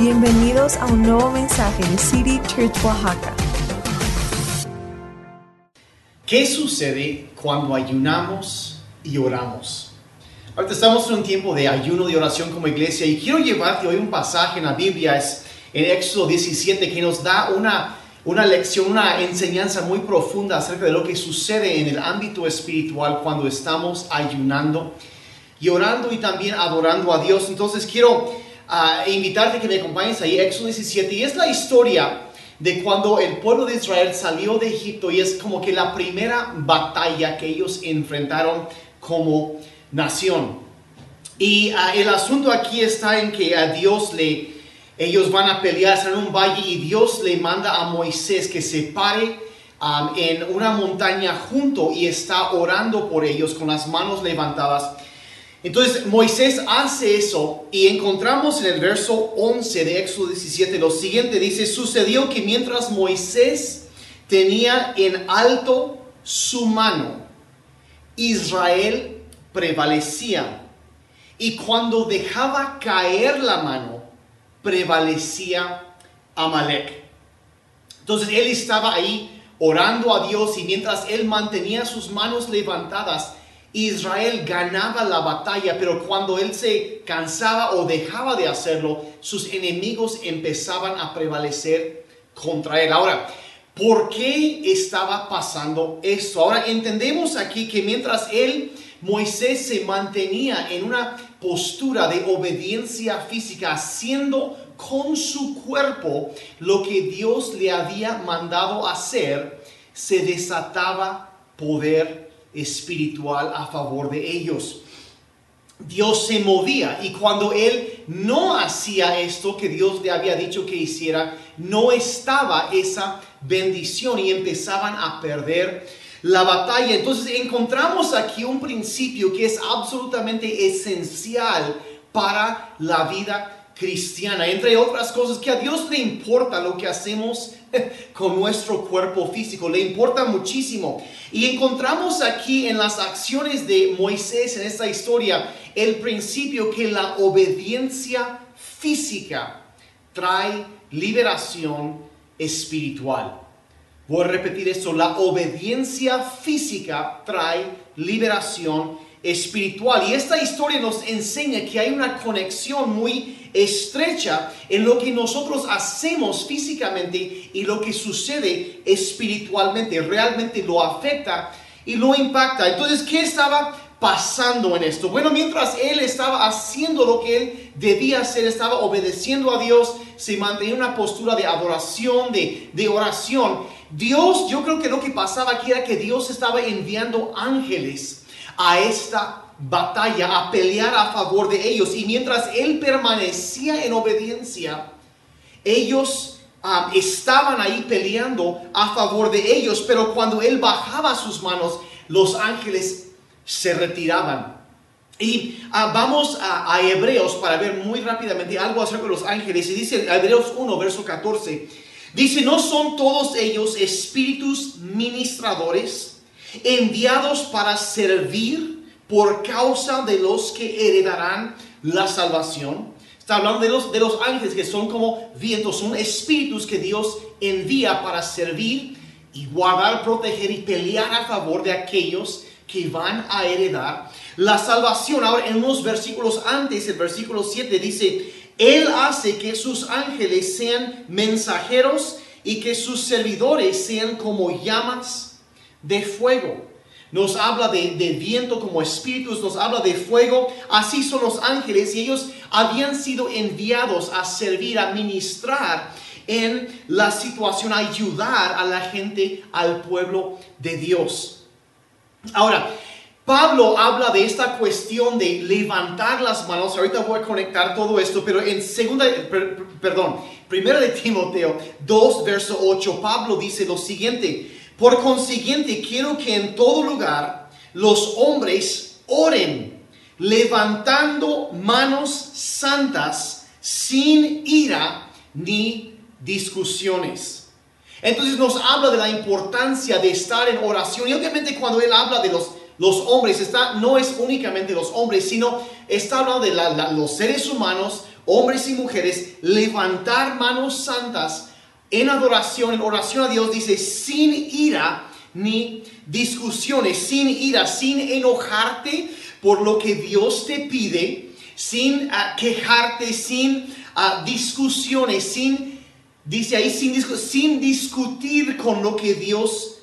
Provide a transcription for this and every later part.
Bienvenidos a un nuevo mensaje de City Church Oaxaca. ¿Qué sucede cuando ayunamos y oramos? Ahorita estamos en un tiempo de ayuno y oración como iglesia y quiero llevarte hoy un pasaje en la Biblia, es en Éxodo 17, que nos da una, una lección, una enseñanza muy profunda acerca de lo que sucede en el ámbito espiritual cuando estamos ayunando y orando y también adorando a Dios. Entonces quiero ah, invitarte a que me acompañes ahí, Éxodo 17, y es la historia de cuando el pueblo de Israel salió de Egipto y es como que la primera batalla que ellos enfrentaron como nación. Y ah, el asunto aquí está en que a Dios le, ellos van a pelear en un valle y Dios le manda a Moisés que se pare um, en una montaña junto y está orando por ellos con las manos levantadas. Entonces Moisés hace eso y encontramos en el verso 11 de Éxodo 17 lo siguiente, dice, sucedió que mientras Moisés tenía en alto su mano, Israel prevalecía. Y cuando dejaba caer la mano, prevalecía Amalek. Entonces él estaba ahí orando a Dios y mientras él mantenía sus manos levantadas, Israel ganaba la batalla, pero cuando él se cansaba o dejaba de hacerlo, sus enemigos empezaban a prevalecer contra él. Ahora, ¿por qué estaba pasando esto? Ahora entendemos aquí que mientras él, Moisés, se mantenía en una postura de obediencia física, haciendo con su cuerpo lo que Dios le había mandado hacer, se desataba poder espiritual a favor de ellos. Dios se movía y cuando él no hacía esto que Dios le había dicho que hiciera, no estaba esa bendición y empezaban a perder la batalla. Entonces encontramos aquí un principio que es absolutamente esencial para la vida cristiana, entre otras cosas, que a Dios le importa lo que hacemos con nuestro cuerpo físico, le importa muchísimo. Y encontramos aquí en las acciones de Moisés en esta historia el principio que la obediencia física trae liberación espiritual. Voy a repetir esto, la obediencia física trae liberación espiritual. Y esta historia nos enseña que hay una conexión muy estrecha en lo que nosotros hacemos físicamente y lo que sucede espiritualmente. Realmente lo afecta y lo impacta. Entonces, ¿qué estaba pasando en esto? Bueno, mientras él estaba haciendo lo que él debía hacer, estaba obedeciendo a Dios, se mantenía una postura de adoración, de, de oración. Dios, yo creo que lo que pasaba aquí era que Dios estaba enviando ángeles a esta batalla, a pelear a favor de ellos. Y mientras él permanecía en obediencia, ellos ah, estaban ahí peleando a favor de ellos. Pero cuando él bajaba sus manos, los ángeles se retiraban. Y ah, vamos a, a, Hebreos para ver muy rápidamente algo acerca de los ángeles. Y dice Hebreos 1, verso 14. Dice, ¿no son todos ellos espíritus ministradores enviados para servir? por causa de los que heredarán la salvación. Está hablando de los, de los ángeles que son como vientos, son espíritus que Dios envía para servir y guardar, proteger y pelear a favor de aquellos que van a heredar la salvación. Ahora, en unos versículos antes, el versículo 7 dice, Él hace que sus ángeles sean mensajeros y que sus servidores sean como llamas de fuego nos habla de, viento como espíritus, nos habla de fuego. Así son los ángeles y ellos habían sido enviados a servir, a ministrar en la situación, a ayudar a la gente, al pueblo de Dios. Ahora, Pablo habla de esta cuestión de levantar las manos. Ahorita voy a conectar todo esto, pero en segunda, perdón, primera de Timoteo 2, verso 8, Pablo dice lo siguiente. Por consiguiente, quiero que en todo lugar los hombres oren, levantando manos santas, sin ira ni discusiones. Entonces nos habla de la importancia de estar en oración. Y obviamente cuando él habla de los, los hombres, está, no es únicamente los hombres, sino está hablando de los seres humanos hombres y mujeres, levantar manos santas en adoración, en oración a Dios, dice, sin ira ni discusiones, sin ira, sin enojarte por lo que Dios te pide, sin ah, quejarte, sin ah, discusiones, sin, dice ahí, sin, sin discutir con lo que Dios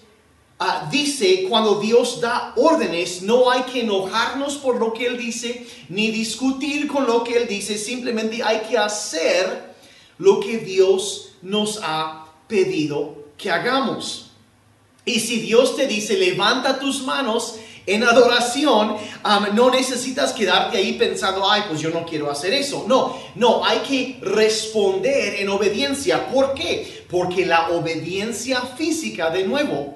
Ah, dice, cuando Dios da órdenes, no hay que enojarnos por lo que Él dice, ni discutir con lo que Él dice, simplemente hay que hacer lo que Dios nos ha pedido que hagamos. Y si Dios te dice, levanta tus manos en adoración, no necesitas quedarte ahí pensando, ay, pues yo no quiero hacer eso. No, no, hay que responder en obediencia. ¿Por qué? Porque la obediencia física, de nuevo,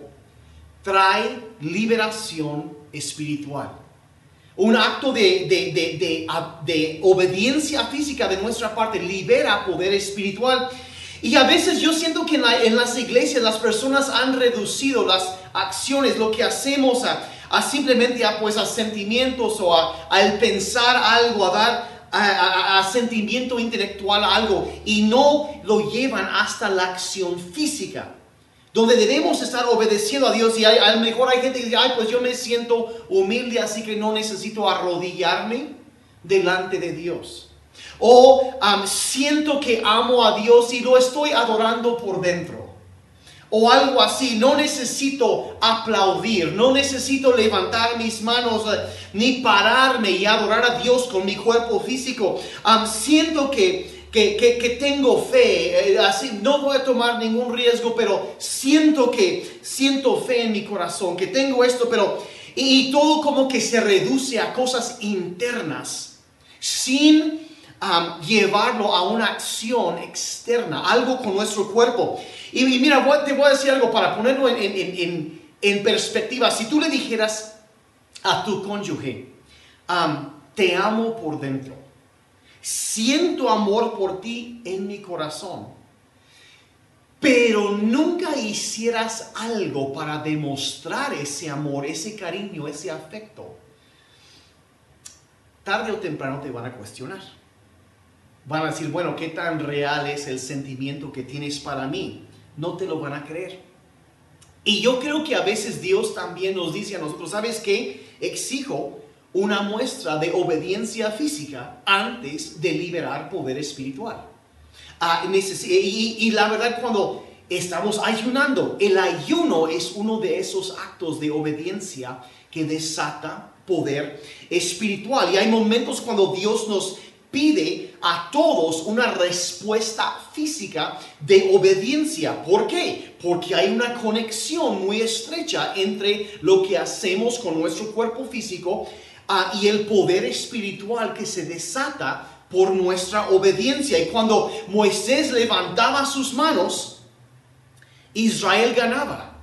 trae liberación espiritual. Un acto de, de, obediencia física de nuestra parte libera poder espiritual. Y a veces yo siento que en, las iglesias las personas han reducido las acciones, lo que hacemos a, simplemente a, pues, a sentimientos o a, el pensar algo, a dar a, sentimiento intelectual algo y no lo llevan hasta la acción física donde debemos estar obedeciendo a Dios y a lo mejor hay gente que dice, ay, pues yo me siento humilde, así que no necesito arrodillarme delante de Dios. O siento que amo a Dios y lo estoy adorando por dentro. O algo así, no necesito aplaudir, no necesito levantar mis manos eh, ni pararme y adorar a Dios con mi cuerpo físico. siento que que, tengo fe, eh, así no voy a tomar ningún riesgo, pero siento que siento fe en mi corazón, que tengo esto, pero y, todo como que se reduce a cosas internas, sin llevarlo a una acción externa, algo con nuestro cuerpo. Y, mira, te voy a decir algo para ponerlo en, en, perspectiva. Si tú le dijeras a tu cónyuge, te amo por dentro siento amor por ti en mi corazón, pero nunca hicieras algo para demostrar ese amor, ese cariño, ese afecto, tarde o temprano te van a cuestionar. Van a decir, bueno, ¿qué tan real es el sentimiento que tienes para mí? No te lo van a creer. Y yo creo que a veces Dios también nos dice a nosotros, ¿sabes qué? Exijo una muestra de obediencia física antes de liberar poder espiritual. Ah, y, la verdad, cuando estamos ayunando, el ayuno es uno de esos actos de obediencia que desata poder espiritual. Y hay momentos cuando Dios nos pide a todos una respuesta física de obediencia. ¿Por qué? Porque hay una conexión muy estrecha entre lo que hacemos con nuestro cuerpo físico Ah, y el poder espiritual que se desata por nuestra obediencia. Y cuando Moisés levantaba sus manos, Israel ganaba.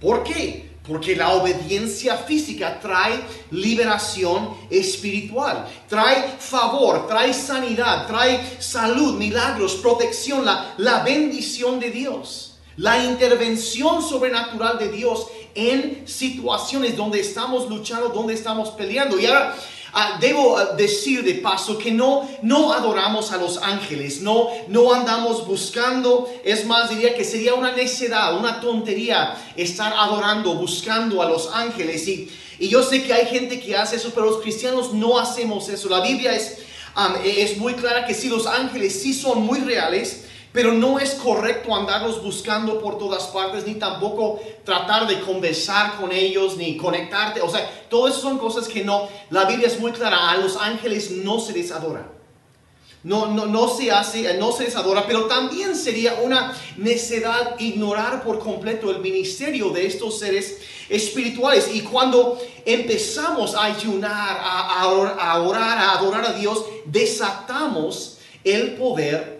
¿Por qué? Porque la obediencia física trae liberación espiritual, trae favor, trae sanidad, trae salud, milagros, protección, la, la bendición de Dios la intervención sobrenatural de Dios en situaciones donde estamos luchando, donde estamos peleando. Ah, debo ah, decir de paso que no, no adoramos a los ángeles, no, no andamos buscando, es más, diría que sería una necedad, una tontería estar adorando, buscando a los ángeles. Y, y yo sé que hay gente que hace eso, pero los cristianos no hacemos eso. La Biblia es, es muy clara que si los ángeles sí son muy reales, pero no es correcto andarlos buscando por todas partes, ni tampoco tratar de conversar con ellos, ni conectarte. O sea, todas son cosas que no, la Biblia es muy clara, a los ángeles no se les adora. No, no, no se hace, no se les adora, pero también sería una necedad ignorar por completo el ministerio de estos seres espirituales. Y cuando empezamos a ayunar, a, a orar, a adorar a Dios, desatamos el poder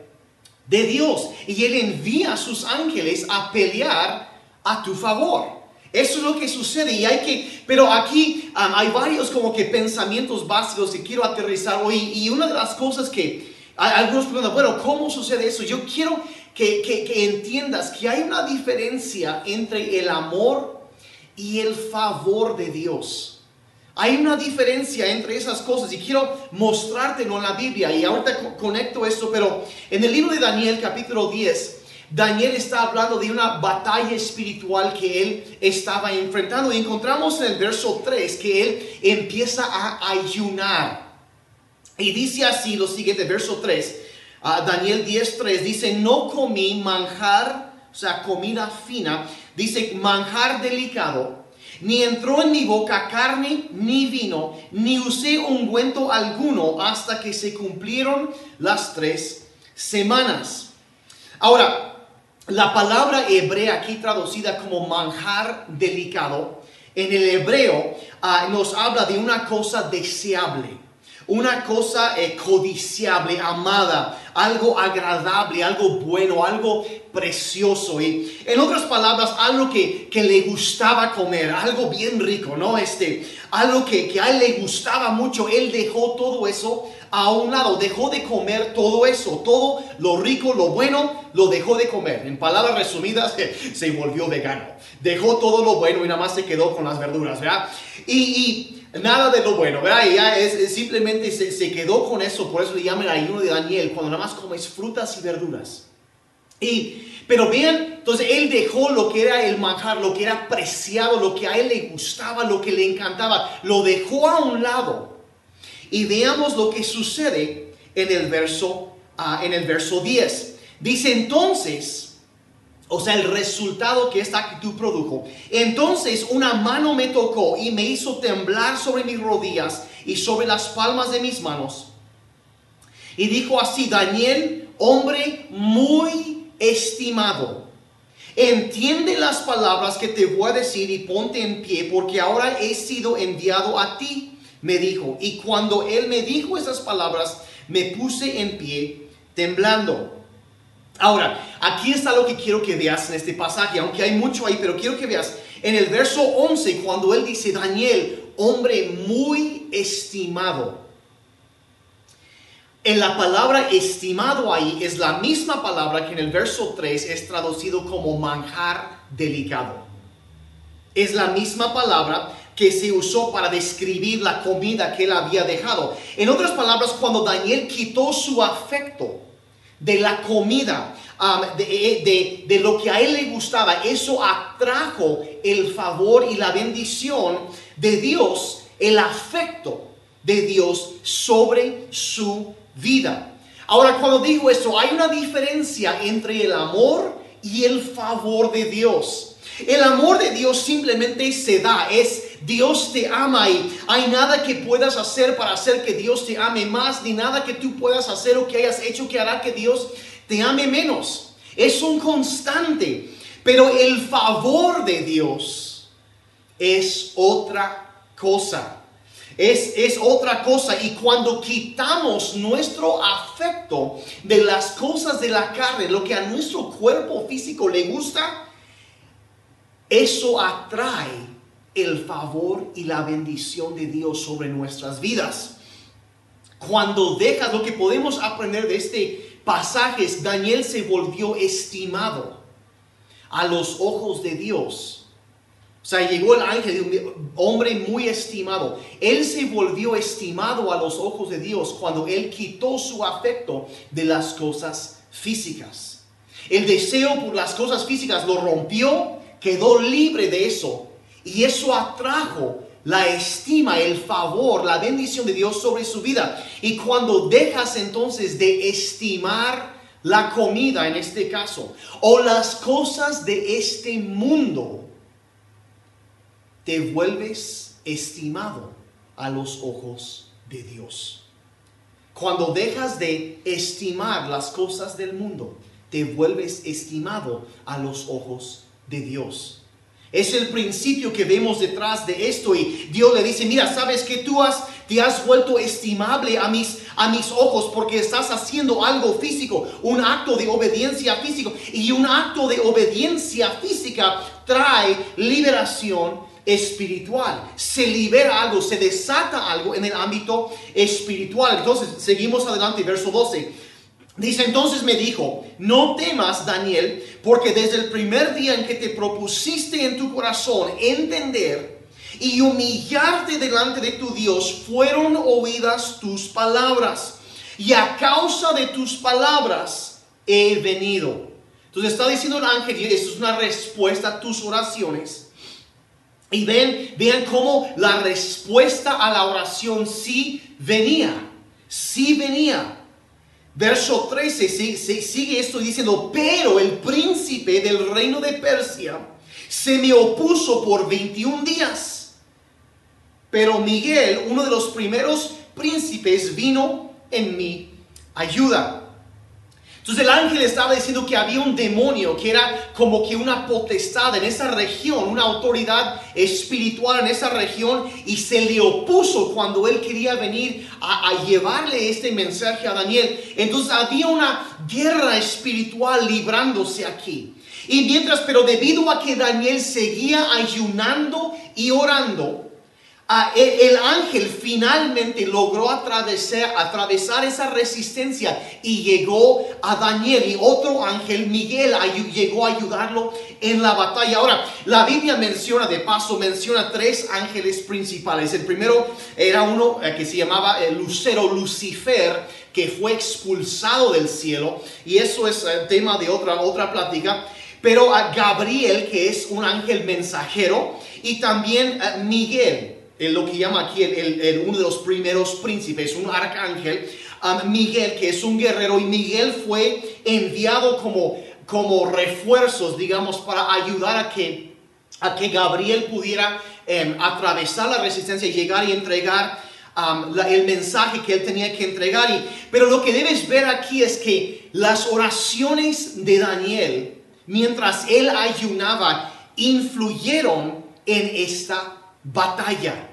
de Dios. Y Él envía a sus ángeles a pelear a tu favor. Eso es lo que sucede y hay que, pero aquí hay varios como que pensamientos básicos que quiero aterrizar hoy y una de las cosas que algunos preguntan, bueno, ¿cómo sucede eso? Yo quiero que, que entiendas que hay una diferencia entre el amor y el favor de Dios. Hay una diferencia entre esas cosas y quiero mostrártelo en la Biblia y ahorita co- conecto esto, pero en el libro de Daniel capítulo 10, Daniel está hablando de una batalla espiritual que él estaba enfrentando y encontramos en el verso 3 que él empieza a ayunar. Y dice así lo siguiente, verso 3, ah, Daniel 10.3, dice, no comí manjar, o sea, comida fina, dice manjar delicado, ni entró en mi boca carne ni vino, ni usé ungüento alguno hasta que se cumplieron las tres semanas. Ahora, la palabra hebrea aquí traducida como manjar delicado, en el hebreo ah, nos habla de una cosa deseable, una cosa eh, codiciable, amada, algo agradable, algo bueno, algo precioso. Y en otras palabras, algo que, que le gustaba comer, algo bien rico, ¿no? Este, algo que, que a él le gustaba mucho, él dejó todo eso a un lado, dejó de comer todo eso, todo lo rico, lo bueno, lo dejó de comer. En palabras resumidas, se volvió vegano. Dejó todo lo bueno y nada más se quedó con las verduras, ¿verdad? Y, y nada de lo bueno, ¿verdad? Ya es, simplemente se, quedó con eso, por eso le llaman el ayuno de Daniel, cuando nada más comes frutas y verduras. Y, pero vean, entonces él dejó lo que era el manjar, lo que era preciado, lo que a él le gustaba, lo que le encantaba, lo dejó a un lado. Y veamos lo que sucede en el verso, ah, en el verso 10. Dice entonces, o sea, el resultado que esta actitud produjo. Entonces una mano me tocó y me hizo temblar sobre mis rodillas y sobre las palmas de mis manos. Y dijo así, Daniel, hombre muy estimado, entiende las palabras que te voy a decir y ponte en pie, porque ahora he sido enviado a ti, me dijo. Y cuando él me dijo esas palabras, me puse en pie, temblando. Ahora, aquí está lo que quiero que veas en este pasaje, aunque hay mucho ahí, pero quiero que veas en el verso 11, cuando él dice, Daniel, hombre muy estimado. En la palabra estimado ahí es la misma palabra que en el verso 3 es traducido como manjar delicado. Es la misma palabra que se usó para describir la comida que él había dejado. En otras palabras, cuando Daniel quitó su afecto de la comida, um, de, de, de, lo que a él le gustaba, eso atrajo el favor y la bendición de Dios, el afecto de Dios sobre su vida. Ahora, cuando digo esto, hay una diferencia entre el amor y el favor de Dios. El amor de Dios simplemente se da, es Dios te ama y hay nada que puedas hacer para hacer que Dios te ame más, ni nada que tú puedas hacer o que hayas hecho que hará que Dios te ame menos. Es un constante, pero el favor de Dios es otra cosa. Es, es, otra cosa y cuando quitamos nuestro afecto de las cosas de la carne, lo que a nuestro cuerpo físico le gusta, eso atrae el favor y la bendición de Dios sobre nuestras vidas. Cuando dejas lo que podemos aprender de este pasaje es Daniel se volvió estimado a los ojos de Dios. O sea, llegó el ángel de un hombre muy estimado. Él se volvió estimado a los ojos de Dios cuando él quitó su afecto de las cosas físicas. El deseo por las cosas físicas lo rompió, quedó libre de eso. Y eso atrajo la estima, el favor, la bendición de Dios sobre su vida. Y cuando dejas entonces de estimar la comida en este caso, o las cosas de este mundo, te vuelves estimado a los ojos de Dios. Cuando dejas de estimar las cosas del mundo, te vuelves estimado a los ojos de Dios. Es el principio que vemos detrás de esto y Dios le dice, mira, sabes que tú has, te has vuelto estimable a mis, a mis ojos porque estás haciendo algo físico, un acto de obediencia físico y un acto de obediencia física trae liberación espiritual. Se libera algo, se desata algo en el ámbito espiritual. Entonces, seguimos adelante, verso 12. Dice, entonces me dijo, no temas, Daniel, porque desde el primer día en que te propusiste en tu corazón entender y humillarte delante de tu Dios, fueron oídas tus palabras. Y a causa de tus palabras he venido. Entonces está diciendo el ángel, y esto es una respuesta a tus oraciones. Y ven, vean cómo la respuesta a la oración sí venía, sí venía. Verso 13 sigue esto diciendo, pero el príncipe del reino de Persia se me opuso por 21 días. Pero Miguel, uno de los primeros príncipes, vino en mi ayuda. Entonces el ángel estaba diciendo que había un demonio que era como que una potestad en esa región, una autoridad espiritual en esa región y se le opuso cuando él quería venir a, llevarle este mensaje a Daniel. Entonces había una guerra espiritual librándose aquí. Y mientras, pero debido a que Daniel seguía ayunando y orando, el, ángel finalmente logró atravesar, esa resistencia y llegó a Daniel y otro ángel, Miguel, llegó a ayudarlo en la batalla. Ahora, la Biblia menciona, de paso, menciona tres ángeles principales. El primero era uno eh, que se llamaba el Lucero Lucifer, que fue expulsado del cielo, y eso es el eh, tema de otra, otra plática. Pero a Gabriel, que es un ángel mensajero, y también a Miguel lo que llama aquí el, uno de los primeros príncipes, un arcángel, um, Miguel, que es un guerrero, y Miguel fue enviado como, como refuerzos, digamos, para ayudar a que, a que Gabriel pudiera em, atravesar la resistencia y llegar y entregar um, el mensaje que él tenía que entregar. Y, pero lo que debes ver aquí es que las oraciones de Daniel, mientras él ayunaba, influyeron en esta batalla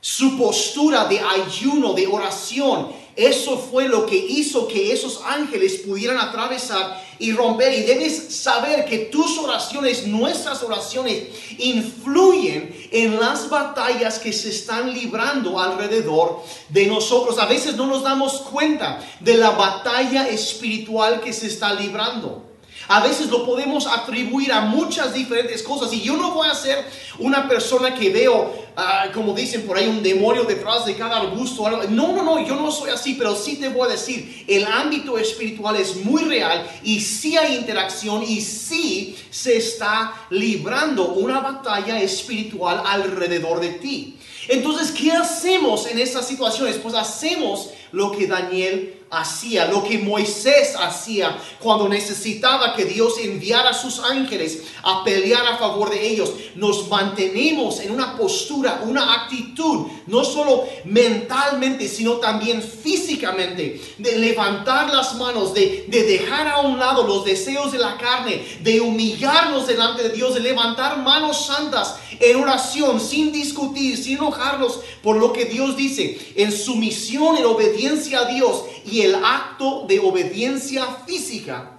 su postura de ayuno, de oración, eso fue lo que hizo que esos ángeles pudieran atravesar y romper. Y debes saber que tus oraciones, nuestras oraciones, influyen en las batallas que se están librando alrededor de nosotros. A veces no nos damos cuenta de la batalla espiritual que se está librando. A veces lo podemos atribuir a muchas diferentes cosas. Y yo no voy a ser una persona que veo, ah, como dicen por ahí, un demonio detrás de cada arbusto. No, no, no, yo no soy así, pero sí te voy a decir, el ámbito espiritual es muy real y sí hay interacción y sí se está librando una batalla espiritual alrededor de ti. Entonces, ¿qué hacemos en estas situaciones? Pues hacemos lo que Daniel hacía, lo que Moisés hacía cuando necesitaba que Dios enviara sus ángeles a pelear a favor de ellos. Nos mantenemos en una postura, una actitud, no solo mentalmente, sino también físicamente, de levantar las manos, de, de dejar a un lado los deseos de la carne, de humillarnos delante de Dios, de levantar manos santas en oración, sin discutir, sin enojarnos por lo que Dios dice, en sumisión, en obediencia a Dios y el acto de obediencia física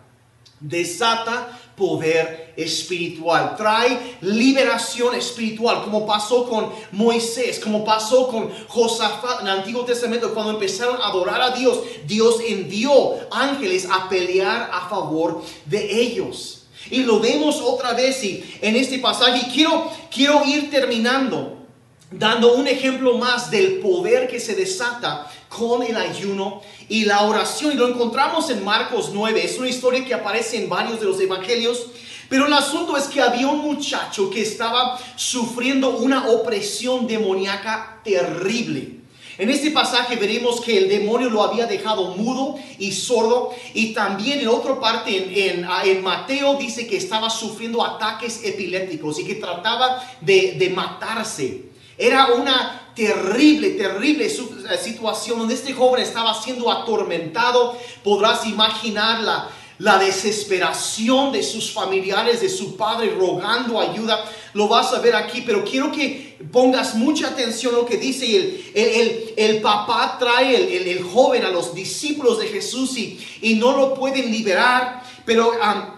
desata poder espiritual, trae liberación espiritual, como pasó con Moisés, como pasó con Josafat en el Antiguo Testamento, cuando empezaron a adorar a Dios, Dios envió ángeles a pelear a favor de ellos. Y lo vemos otra vez y en este pasaje. quiero, quiero ir terminando dando un ejemplo más del poder que se desata con el ayuno y la oración. Y lo encontramos en Marcos 9. Es una historia que aparece en varios de los evangelios. Pero el asunto es que había un muchacho que estaba sufriendo una opresión demoníaca terrible. En este pasaje veremos que el demonio lo había dejado mudo y sordo. Y también en otra parte, en, en, Mateo, dice que estaba sufriendo ataques epilépticos y que trataba de, de matarse. Era una terrible, terrible eh, situación donde este joven estaba siendo atormentado. Podrás imaginar la, desesperación de sus familiares, de su padre rogando ayuda. Lo vas a ver aquí, pero quiero que pongas mucha atención a lo que dice el, el, el, papá trae el, el, joven a los discípulos de Jesús y, y no lo pueden liberar, pero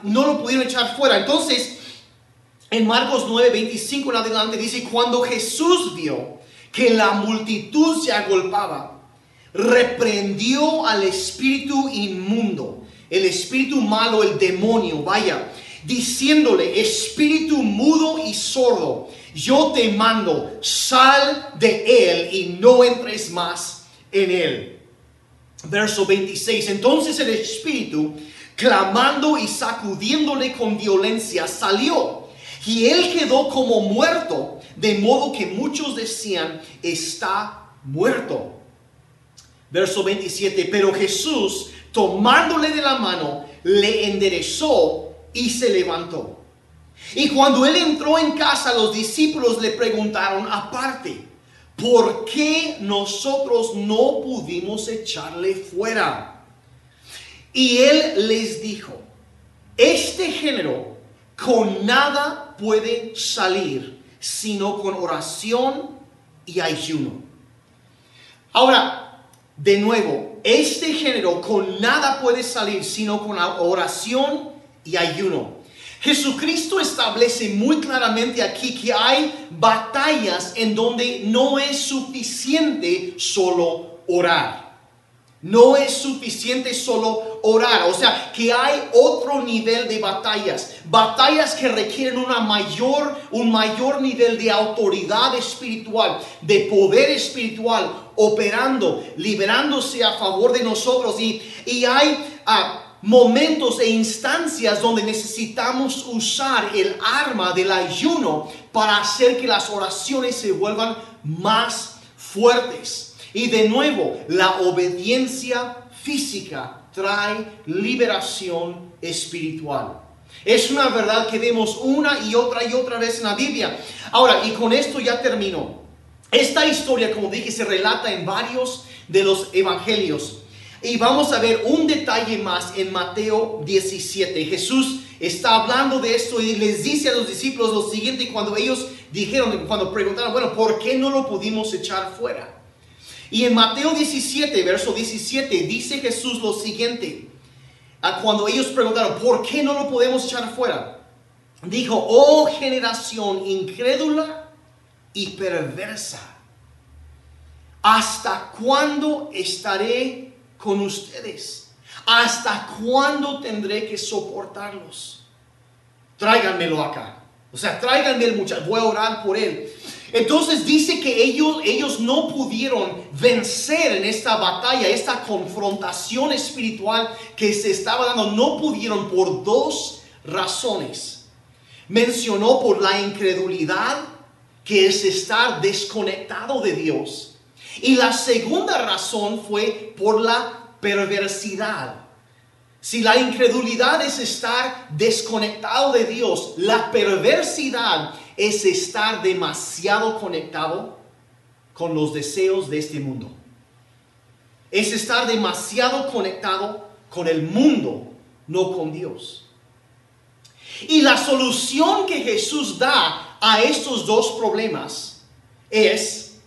no lo pudieron echar fuera. Entonces, en Marcos 9, 25 en adelante dice, cuando Jesús vio que la multitud se agolpaba, reprendió al espíritu inmundo, el espíritu malo, el demonio, vaya, diciéndole, espíritu mudo y sordo, yo te mando, sal de él y no entres más en él. Verso 26, entonces el espíritu, clamando y sacudiéndole con violencia, salió. Y él quedó como muerto, de modo que muchos decían, está muerto. Verso 27, pero Jesús, tomándole de la mano, le enderezó y se levantó. Y cuando él entró en casa, los discípulos le preguntaron aparte, ¿por qué nosotros no pudimos echarle fuera? Y él les dijo, este género con nada puede salir, sino con oración y ayuno. Ahora, de nuevo, este género con nada puede salir, sino con oración y ayuno. Jesucristo establece muy claramente aquí que hay batallas en donde no es suficiente solo orar. No es suficiente solo orar, o sea, que hay otro nivel de batallas, batallas que requieren una mayor, un mayor nivel de autoridad espiritual, de poder espiritual operando, liberándose a favor de nosotros. Y, y hay ah, momentos e instancias donde necesitamos usar el arma del ayuno para hacer que las oraciones se vuelvan más fuertes. Y de nuevo, la obediencia física trae liberación espiritual. Es una verdad que vemos una y otra y otra vez en la Biblia. Ahora, y con esto ya termino. Esta historia, como dije, se relata en varios de los evangelios. Y vamos a ver un detalle más en Mateo 17. Jesús está hablando de esto y les dice a los discípulos lo siguiente cuando ellos dijeron, cuando preguntaron, bueno, ¿por qué no lo pudimos echar fuera? Y en Mateo 17, verso 17, dice Jesús lo siguiente. Cuando ellos preguntaron, ¿por qué no lo podemos echar fuera? Dijo, oh generación incrédula y perversa, ¿hasta cuándo estaré con ustedes? ¿Hasta cuándo tendré que soportarlos? Tráiganmelo acá. O sea, tráiganme el muchacho. Voy a orar por él. Entonces dice que ellos, ellos no pudieron vencer en esta batalla, esta confrontación espiritual que se estaba dando. No pudieron por dos razones. Mencionó por la incredulidad, que es estar desconectado de Dios y la segunda razón fue por la perversidad. Si la incredulidad es estar desconectado de Dios, la perversidad es estar demasiado conectado con los deseos de este mundo. Es estar demasiado conectado con el mundo, no con Dios. Y la solución que Jesús da a estos dos problemas es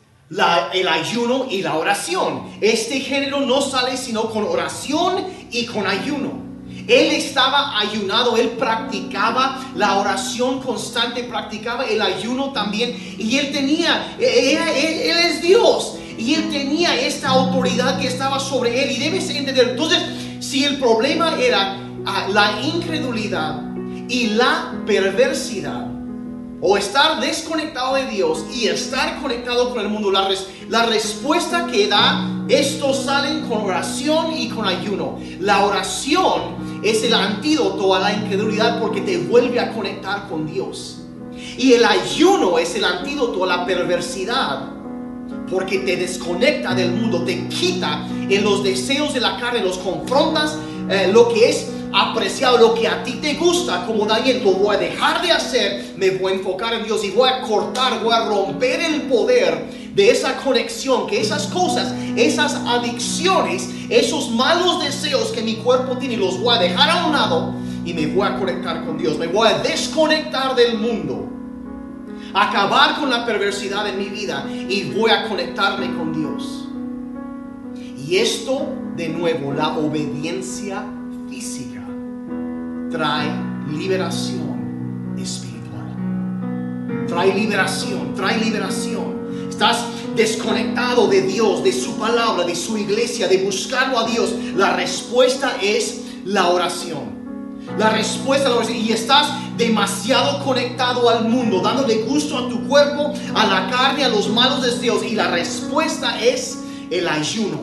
el ayuno y la oración. Este género no sale sino con oración y con ayuno. Él estaba ayunado, él practicaba la oración constante, practicaba el ayuno también. Y él tenía, él, él es Dios. Y él tenía esta autoridad que estaba sobre él. Y debes entender, entonces, si el problema era ah, la incredulidad y la perversidad, o estar desconectado de Dios y estar conectado con el mundo. La, la respuesta que da, estos salen con oración y con ayuno. La oración es el antídoto a la incredulidad porque te vuelve a conectar con Dios. Y el ayuno es el antídoto a la perversidad porque te desconecta del mundo, te quita en los deseos de la carne, los confrontas eh, lo que es apreciado, lo que a ti te gusta, como Daniel, lo voy a dejar de hacer, me voy a enfocar en Dios y voy a cortar, voy a romper el poder de esa conexión, que esas cosas, esas adicciones, esos malos deseos que mi cuerpo tiene, los voy a dejar a un lado y me voy a conectar con Dios, me voy a desconectar del mundo, acabar con la perversidad en mi vida y voy a conectarme con Dios. Y esto, de nuevo, la obediencia física trae liberación espiritual. Trae liberación, trae liberación. Estás desconectado de Dios, de su palabra, de su iglesia, de buscarlo a Dios. La respuesta es la oración. La respuesta y estás demasiado conectado al mundo, dándole gusto a tu cuerpo, a la carne, a los malos deseos. Y la respuesta es el ayuno.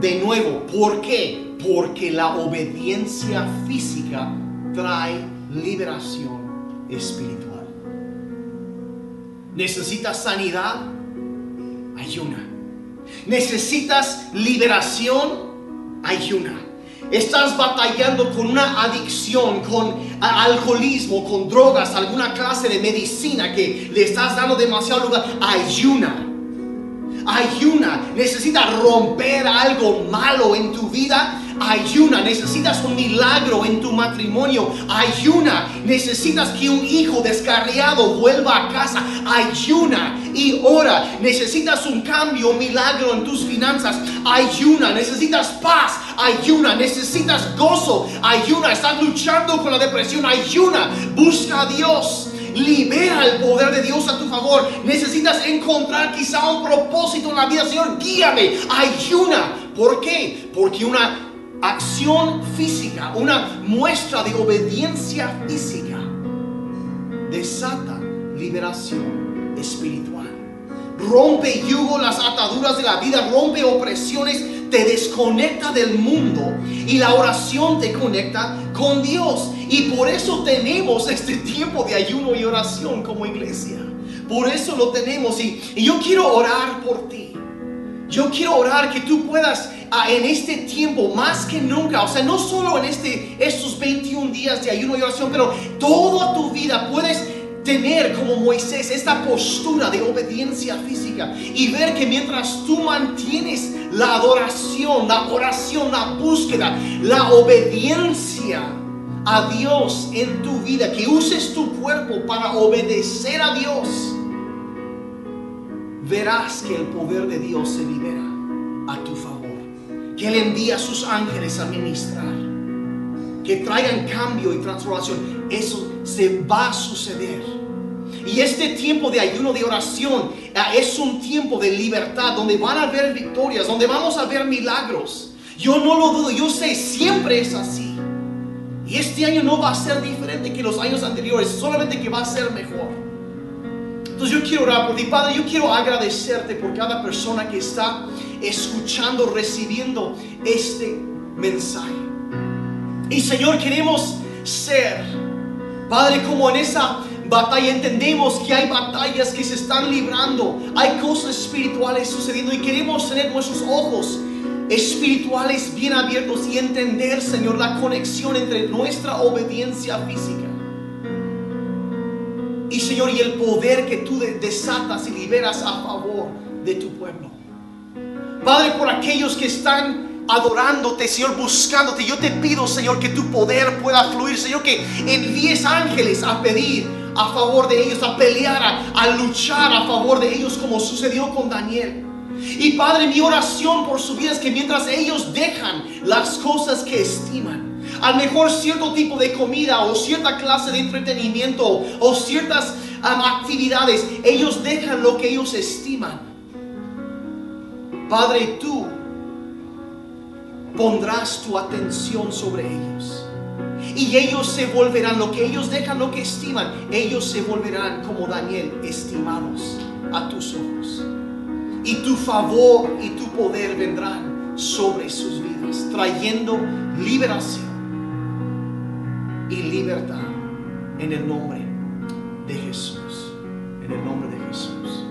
De nuevo, ¿por qué? Porque la obediencia física trae liberación espiritual. ¿Necesitas sanidad? Ayuna. ¿Necesitas liberación? Ayuna. Estás batallando con una adicción, con alcoholismo, con drogas, alguna clase de medicina que le estás dando demasiado lugar. Ayuna Ayuna. Necesitas romper algo malo en tu vida. Ayuna. Necesitas un milagro en tu matrimonio. Ayuna. Necesitas que un hijo descarriado vuelva a casa. Ayuna y ora. Necesitas un cambio, un milagro en tus finanzas. Ayuna. Necesitas paz. Ayuna. Necesitas gozo. Ayuna. Estás luchando con la depresión. Ayuna. Busca a Dios. Libera el poder de Dios a tu favor. Necesitas encontrar quizá un propósito en la vida. Señor, guíame. Ayuna. ¿Por qué? Porque una acción física, una muestra de obediencia física, desata liberación espiritual. Rompe yugo las ataduras de la vida, rompe opresiones te desconecta del mundo y la oración te conecta con Dios. Y por eso tenemos este tiempo de ayuno y oración como iglesia. Por eso lo tenemos y, yo quiero orar por ti. Yo quiero orar que tú puedas ah, en este tiempo más que nunca, o sea, no solo en este, estos 21 días de ayuno y oración, pero toda tu vida puedes tener como Moisés esta postura de obediencia física y ver que mientras tú mantienes la adoración, la oración, la búsqueda, la obediencia a Dios en tu vida, que uses tu cuerpo para obedecer a Dios, verás que el poder de Dios se libera a tu favor, que Él envía a sus ángeles a ministrar, que traigan cambio y transformación. Eso se va a suceder y este tiempo de ayuno, de oración, ah, es un tiempo de libertad, donde van a haber victorias, donde vamos a ver milagros. Yo no lo dudo, yo sé, siempre es así. Y este año no va a ser diferente que los años anteriores, solamente que va a ser mejor. Yo quiero orar por ti, Padre, yo quiero agradecerte por cada persona que está escuchando, recibiendo este mensaje. Y Señor, queremos ser, Padre, como en esa batalla. Entendemos que hay batallas que se están librando. Hay cosas espirituales sucediendo y queremos tener nuestros ojos espirituales bien abiertos y entender, Señor, la conexión entre nuestra obediencia física. Y Señor, y el poder que tú desatas y liberas a favor de tu pueblo. Padre, por aquellos que están adorándote, Señor, buscándote. Yo te pido, Señor, que tu poder pueda fluir, Señor, que envíes ángeles a pedir a favor de ellos, a pelear, a, luchar a favor de ellos como sucedió con Daniel. Y Padre, mi oración por su vida es que mientras ellos dejan las cosas que estiman, al mejor cierto tipo de comida o cierta clase de entretenimiento o ciertas actividades, ellos dejan lo que ellos estiman. Padre, tú pondrás tu atención sobre ellos. Y ellos se volverán, lo que ellos dejan, lo que estiman, ellos se volverán como Daniel, estimados a tus ojos. Y tu favor y tu poder vendrán sobre sus vidas, trayendo liberación y libertad en el nombre de Jesús. En el nombre de Jesús.